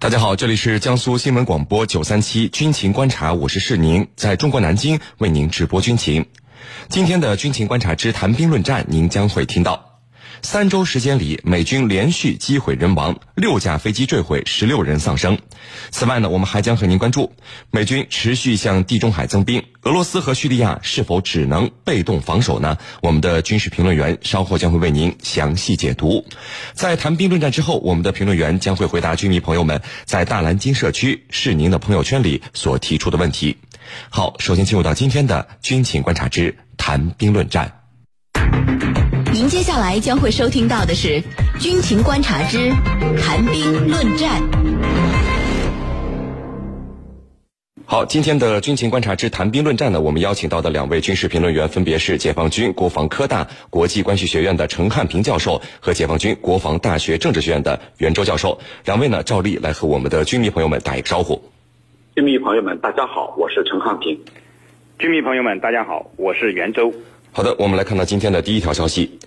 大家好，这里是江苏新闻广播九三七军情观察，我是世宁，在中国南京为您直播军情。今天的军情观察之谈兵论战，您将会听到。三周时间里，美军连续击毁人亡，六架飞机坠毁，十六人丧生。此外呢，我们还将和您关注美军持续向地中海增兵，俄罗斯和叙利亚是否只能被动防守呢？我们的军事评论员稍后将会为您详细解读。在谈兵论战之后，我们的评论员将会回答军迷朋友们在大蓝鲸社区是您的朋友圈里所提出的问题。好，首先进入到今天的军情观察之谈兵论战。您接下来将会收听到的是《军情观察之谈兵论战》。好，今天的《军情观察之谈兵论战》呢，我们邀请到的两位军事评论员分别是解放军国防科大国际关系学院的陈汉平教授和解放军国防大学政治学院的袁周教授。两位呢，照例来和我们的军迷朋友们打一个招呼。军迷朋友们，大家好，我是陈汉平。军迷朋友们，大家好，我是袁周。好的，我们来看到今天的第一条消息。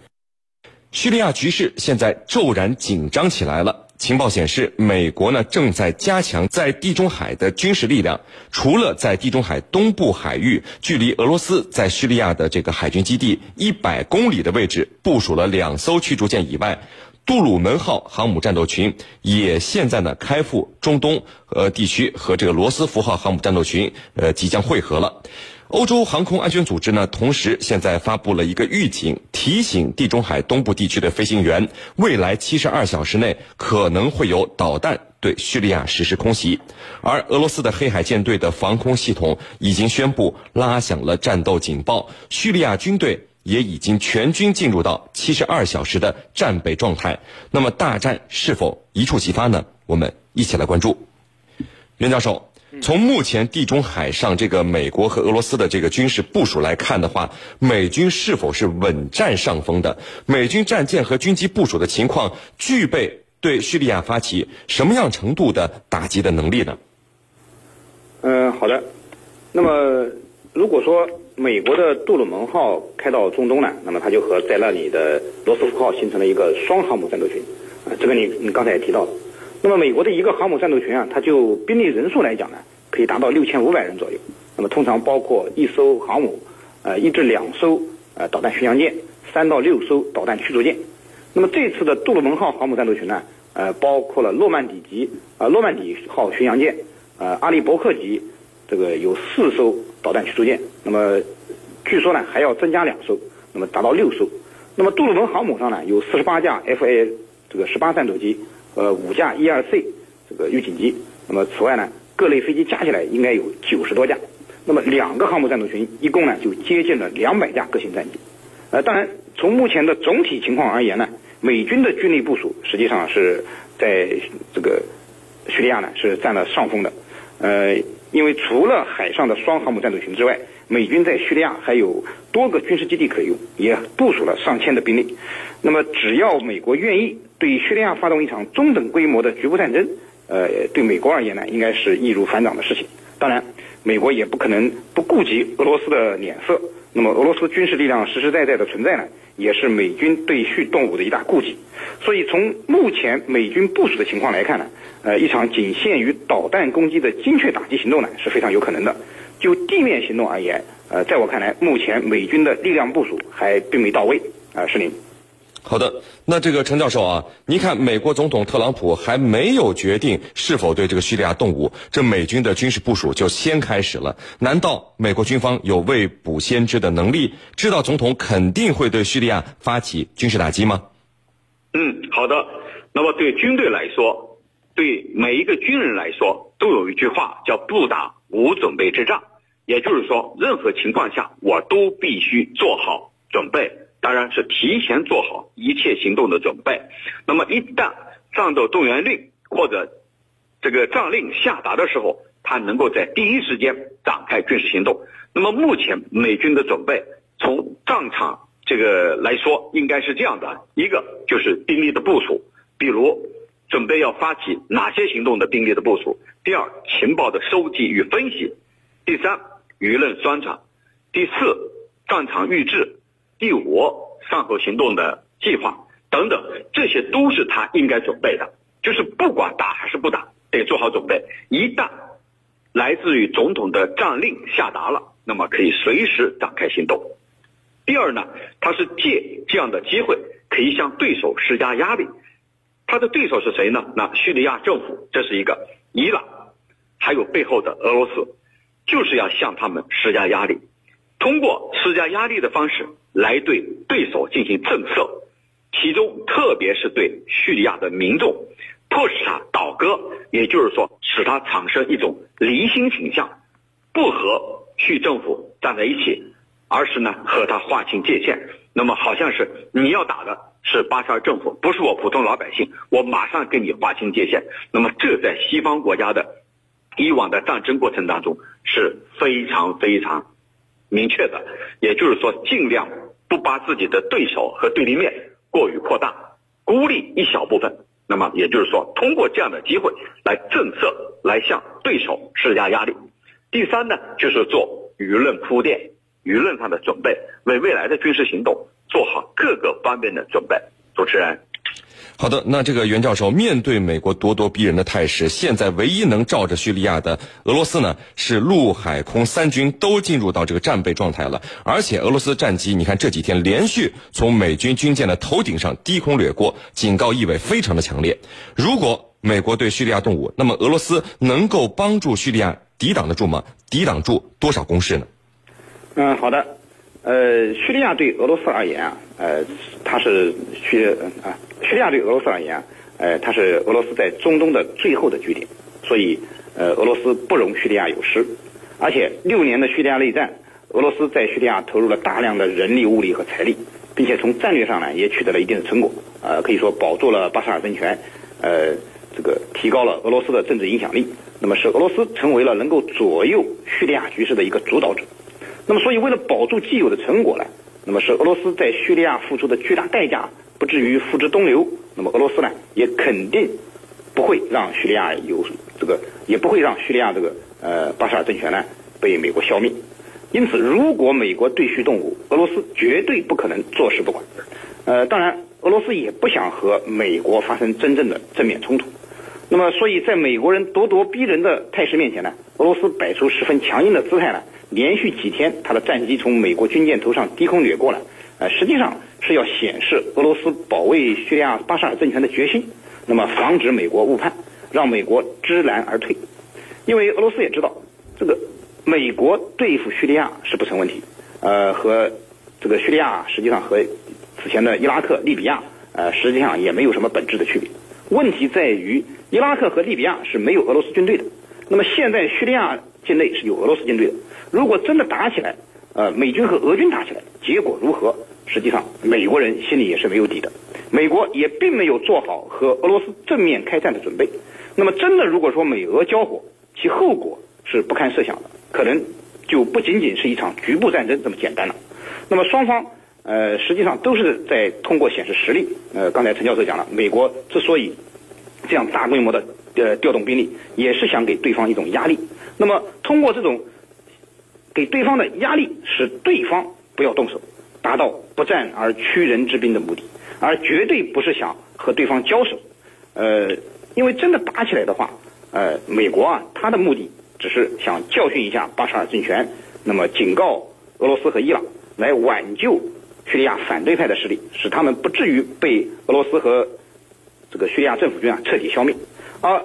叙利亚局势现在骤然紧张起来了。情报显示，美国呢正在加强在地中海的军事力量。除了在地中海东部海域，距离俄罗斯在叙利亚的这个海军基地一百公里的位置部署了两艘驱逐舰以外，杜鲁门号航母战斗群也现在呢开赴中东呃地区，和这个罗斯福号航母战斗群呃即将会合了。欧洲航空安全组织呢，同时现在发布了一个预警，提醒地中海东部地区的飞行员，未来七十二小时内可能会有导弹对叙利亚实施空袭。而俄罗斯的黑海舰队的防空系统已经宣布拉响了战斗警报，叙利亚军队也已经全军进入到七十二小时的战备状态。那么大战是否一触即发呢？我们一起来关注，袁教授。从目前地中海上这个美国和俄罗斯的这个军事部署来看的话，美军是否是稳占上风的？美军战舰和军机部署的情况，具备对叙利亚发起什么样程度的打击的能力呢？嗯，好的。那么，如果说美国的杜鲁门号开到中东呢，那么它就和在那里的罗斯福号形成了一个双航母战斗群。啊，这个你你刚才也提到了。那么美国的一个航母战斗群啊，它就兵力人数来讲呢，可以达到六千五百人左右。那么通常包括一艘航母，呃，一至两艘呃导弹巡洋舰，三到六艘导弹驱逐舰。那么这次的杜鲁门号航母战斗群呢，呃，包括了诺曼底级啊诺曼底号巡洋舰，呃，阿利伯克级，这个有四艘导弹驱逐舰。那么据说呢还要增加两艘，那么达到六艘。那么杜鲁门航母上呢有四十八架 F/A 这个十八战斗机。呃，五架 E 二 C 这个预警机，那么此外呢，各类飞机加起来应该有九十多架，那么两个航母战斗群一共呢就接近了两百架各型战机。呃，当然从目前的总体情况而言呢，美军的军力部署实际上是在这个叙利亚呢是占了上风的。呃，因为除了海上的双航母战斗群之外，美军在叙利亚还有多个军事基地可用，也部署了上千的兵力。那么只要美国愿意。对叙利亚发动一场中等规模的局部战争，呃，对美国而言呢，应该是易如反掌的事情。当然，美国也不可能不顾及俄罗斯的脸色。那么，俄罗斯军事力量实实在在的存在呢，也是美军对叙动武的一大顾忌。所以，从目前美军部署的情况来看呢，呃，一场仅限于导弹攻击的精确打击行动呢，是非常有可能的。就地面行动而言，呃，在我看来，目前美军的力量部署还并没到位。啊，是您。好的，那这个陈教授啊，您看美国总统特朗普还没有决定是否对这个叙利亚动武，这美军的军事部署就先开始了。难道美国军方有未卜先知的能力，知道总统肯定会对叙利亚发起军事打击吗？嗯，好的。那么对军队来说，对每一个军人来说，都有一句话叫“不打无准备之仗”，也就是说，任何情况下我都必须做好准备。当然是提前做好一切行动的准备。那么一旦战斗动员令或者这个战令下达的时候，他能够在第一时间展开军事行动。那么目前美军的准备，从战场这个来说，应该是这样的：一个就是兵力的部署，比如准备要发起哪些行动的兵力的部署；第二，情报的收集与分析；第三，舆论宣传；第四，战场预制。第五，善后行动的计划等等，这些都是他应该准备的。就是不管打还是不打，得做好准备。一旦来自于总统的战令下达了，那么可以随时展开行动。第二呢，他是借这样的机会，可以向对手施加压力。他的对手是谁呢？那叙利亚政府，这是一个伊朗，还有背后的俄罗斯，就是要向他们施加压力，通过施加压力的方式来对对手进行震慑，其中特别是对叙利亚的民众。迫使他倒戈，也就是说，使他产生一种离心倾向，不和叙政府站在一起，而是呢和他划清界限。那么，好像是你要打的是巴沙尔政府，不是我普通老百姓，我马上跟你划清界限。那么，这在西方国家的以往的战争过程当中是非常非常明确的，也就是说，尽量不把自己的对手和对立面过于扩大，孤立一小部分。那么也就是说，通过这样的机会来政策，来向对手施加压力。第三呢，就是做舆论铺垫，舆论上的准备，为未来的军事行动做好各个方面的准备。主持人。好的，那这个袁教授面对美国咄咄逼人的态势，现在唯一能罩着叙利亚的俄罗斯呢，是陆海空三军都进入到这个战备状态了。而且俄罗斯战机，你看这几天连续从美军军舰的头顶上低空掠过，警告意味非常的强烈。如果美国对叙利亚动武，那么俄罗斯能够帮助叙利亚抵挡得住吗？抵挡住多少攻势呢？嗯，好的。呃，叙利亚对俄罗斯而言啊，呃，它是叙啊，叙利亚对俄罗斯而言，呃，它是俄罗斯在中东的最后的据点，所以呃，俄罗斯不容叙利亚有失。而且六年的叙利亚内战，俄罗斯在叙利亚投入了大量的人力、物力和财力，并且从战略上呢也取得了一定的成果，呃，可以说保住了巴沙尔政权，呃，这个提高了俄罗斯的政治影响力，那么使俄罗斯成为了能够左右叙利亚局势的一个主导者。那么，所以为了保住既有的成果呢，那么是俄罗斯在叙利亚付出的巨大代价不至于付之东流。那么俄罗斯呢，也肯定不会让叙利亚有这个，也不会让叙利亚这个呃巴沙尔政权呢被美国消灭。因此，如果美国对叙动武，俄罗斯绝对不可能坐视不管。呃，当然，俄罗斯也不想和美国发生真正的正面冲突。那么，所以在美国人咄咄逼人的态势面前呢，俄罗斯摆出十分强硬的姿态呢。连续几天，他的战机从美国军舰头上低空掠过了，呃，实际上是要显示俄罗斯保卫叙利亚巴沙尔政权的决心，那么防止美国误判，让美国知难而退。因为俄罗斯也知道，这个美国对付叙利亚是不成问题，呃，和这个叙利亚实际上和此前的伊拉克、利比亚，呃，实际上也没有什么本质的区别。问题在于，伊拉克和利比亚是没有俄罗斯军队的，那么现在叙利亚境内是有俄罗斯军队的。如果真的打起来，呃，美军和俄军打起来，结果如何？实际上，美国人心里也是没有底的。美国也并没有做好和俄罗斯正面开战的准备。那么，真的如果说美俄交火，其后果是不堪设想的，可能就不仅仅是一场局部战争这么简单了。那么，双方呃，实际上都是在通过显示实力。呃，刚才陈教授讲了，美国之所以这样大规模的呃调动兵力，也是想给对方一种压力。那么，通过这种。给对方的压力，使对方不要动手，达到不战而屈人之兵的目的，而绝对不是想和对方交手。呃，因为真的打起来的话，呃，美国啊，他的目的只是想教训一下巴沙尔政权，那么警告俄罗斯和伊朗，来挽救叙利亚反对派的势力，使他们不至于被俄罗斯和这个叙利亚政府军啊彻底消灭。而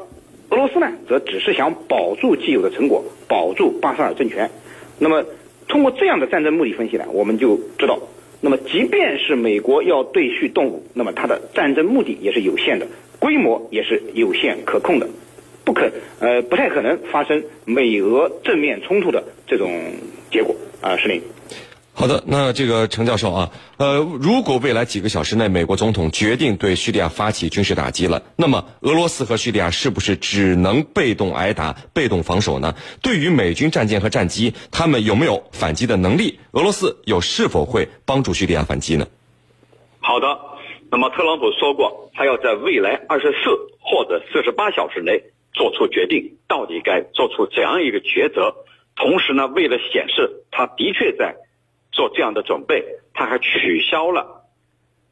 俄罗斯呢，则只是想保住既有的成果，保住巴沙尔政权。那么，通过这样的战争目的分析呢，我们就知道，那么即便是美国要对叙动武，那么它的战争目的也是有限的，规模也是有限可控的，不可呃不太可能发生美俄正面冲突的这种结果啊，石林。好的，那这个程教授啊，呃，如果未来几个小时内美国总统决定对叙利亚发起军事打击了，那么俄罗斯和叙利亚是不是只能被动挨打、被动防守呢？对于美军战舰和战机，他们有没有反击的能力？俄罗斯又是否会帮助叙利亚反击呢？好的，那么特朗普说过，他要在未来二十四或者四十八小时内做出决定，到底该做出怎样一个抉择？同时呢，为了显示他的确在。做这样的准备，他还取消了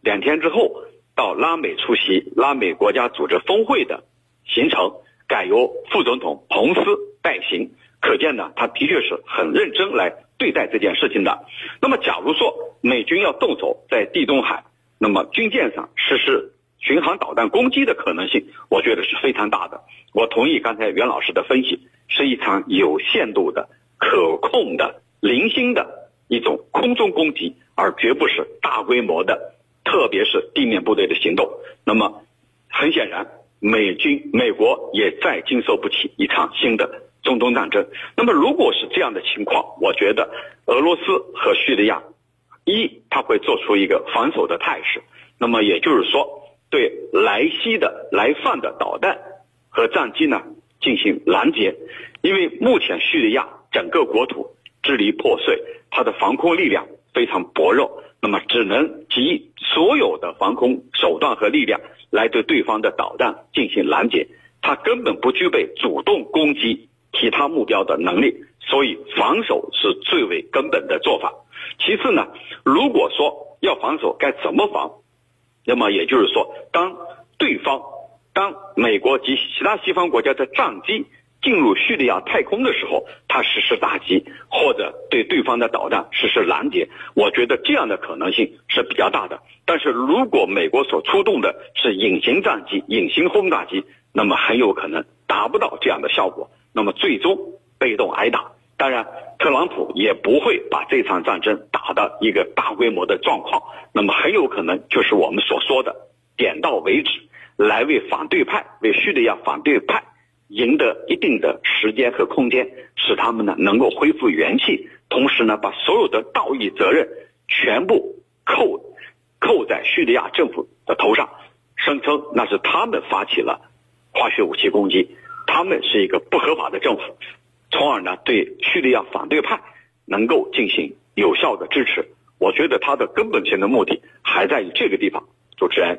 两天之后到拉美出席拉美国家组织峰会的行程，改由副总统彭斯代行，可见呢，他的确是很认真来对待这件事情的。那么，假如说美军要动手在地中海，那么军舰上实施巡航导弹攻击的可能性，我觉得是非常大的。我同意刚才袁老师的分析，是一场有限度的、可控的、零星的一种空中攻击，而绝不是大规模的，特别是地面部队的行动。那么，很显然。美军、美国也再经受不起一场新的中东战争。那么，如果是这样的情况，我觉得俄罗斯和叙利亚，一，他会做出一个防守的态势。那么，也就是说，对来袭的、来犯的导弹和战机呢进行拦截。因为目前叙利亚整个国土支离破碎，它的防空力量非常薄弱，那么只能集所有的防空手段和力量。来对对方的导弹进行拦截，它根本不具备主动攻击其他目标的能力，所以防守是最为根本的做法。其次呢，如果说要防守，该怎么防？那么也就是说，当对方、当美国及其他西方国家的战机。进入叙利亚太空的时候，他实施打击或者对对方的导弹实施拦截，我觉得这样的可能性是比较大的。但是如果美国所出动的是隐形战机、隐形轰炸机，那么很有可能达不到这样的效果，那么最终被动挨打。当然，特朗普也不会把这场战争打的一个大规模的状况，那么很有可能就是我们所说的点到为止，来为反对派、为叙利亚反对派。赢得一定的时间和空间，使他们呢能够恢复元气，同时呢把所有的道义责任全部扣扣在叙利亚政府的头上，声称那是他们发起了化学武器攻击，他们是一个不合法的政府，从而呢对叙利亚反对派能够进行有效的支持。我觉得他的根本性的目的还在于这个地方，主持人。